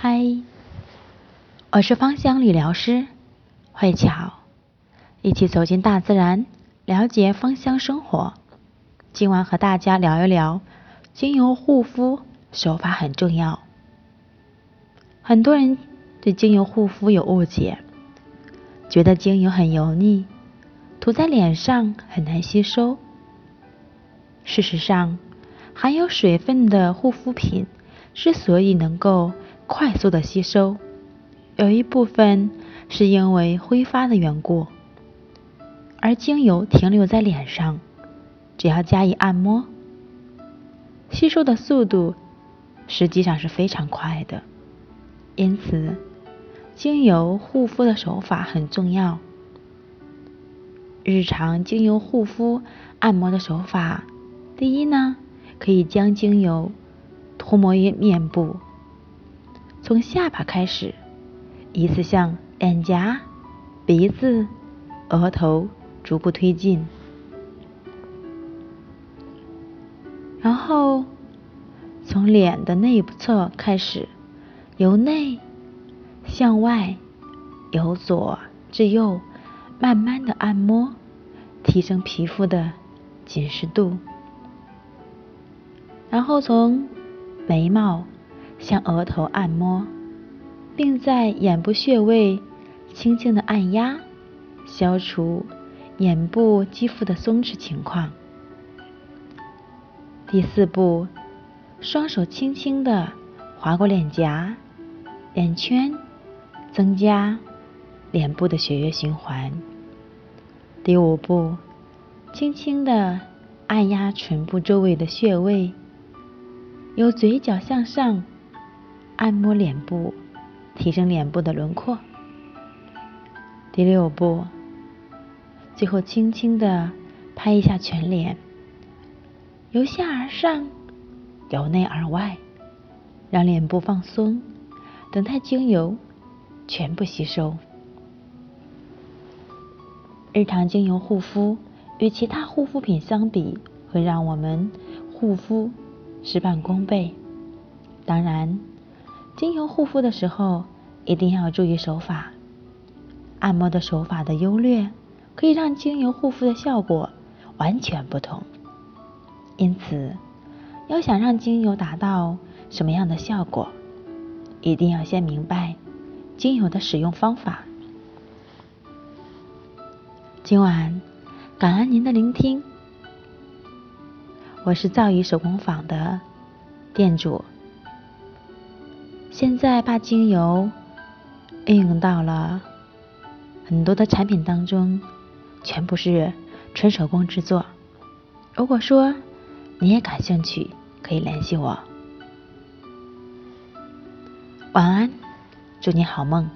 嗨，我是芳香理疗师慧巧，一起走进大自然，了解芳香生活。今晚和大家聊一聊，精油护肤手法很重要。很多人对精油护肤有误解，觉得精油很油腻，涂在脸上很难吸收。事实上，含有水分的护肤品之所以能够快速的吸收，有一部分是因为挥发的缘故，而精油停留在脸上，只要加以按摩，吸收的速度实际上是非常快的。因此，精油护肤的手法很重要。日常精油护肤按摩的手法，第一呢，可以将精油涂抹于面部。从下巴开始，依次向脸颊、鼻子、额头逐步推进，然后从脸的内部侧开始，由内向外，由左至右，慢慢的按摩，提升皮肤的紧实度，然后从眉毛。向额头按摩，并在眼部穴位轻轻的按压，消除眼部肌肤的松弛情况。第四步，双手轻轻的划过脸颊、眼圈，增加脸部的血液循环。第五步，轻轻的按压唇部周围的穴位，由嘴角向上。按摩脸部，提升脸部的轮廓。第六步，最后轻轻的拍一下全脸，由下而上，由内而外，让脸部放松，等待精油全部吸收。日常精油护肤与其他护肤品相比，会让我们护肤事半功倍。当然。精油护肤的时候，一定要注意手法。按摩的手法的优劣，可以让精油护肤的效果完全不同。因此，要想让精油达到什么样的效果，一定要先明白精油的使用方法。今晚，感恩您的聆听。我是造诣手工坊的店主。现在把精油应用到了很多的产品当中，全部是纯手工制作。如果说你也感兴趣，可以联系我。晚安，祝你好梦。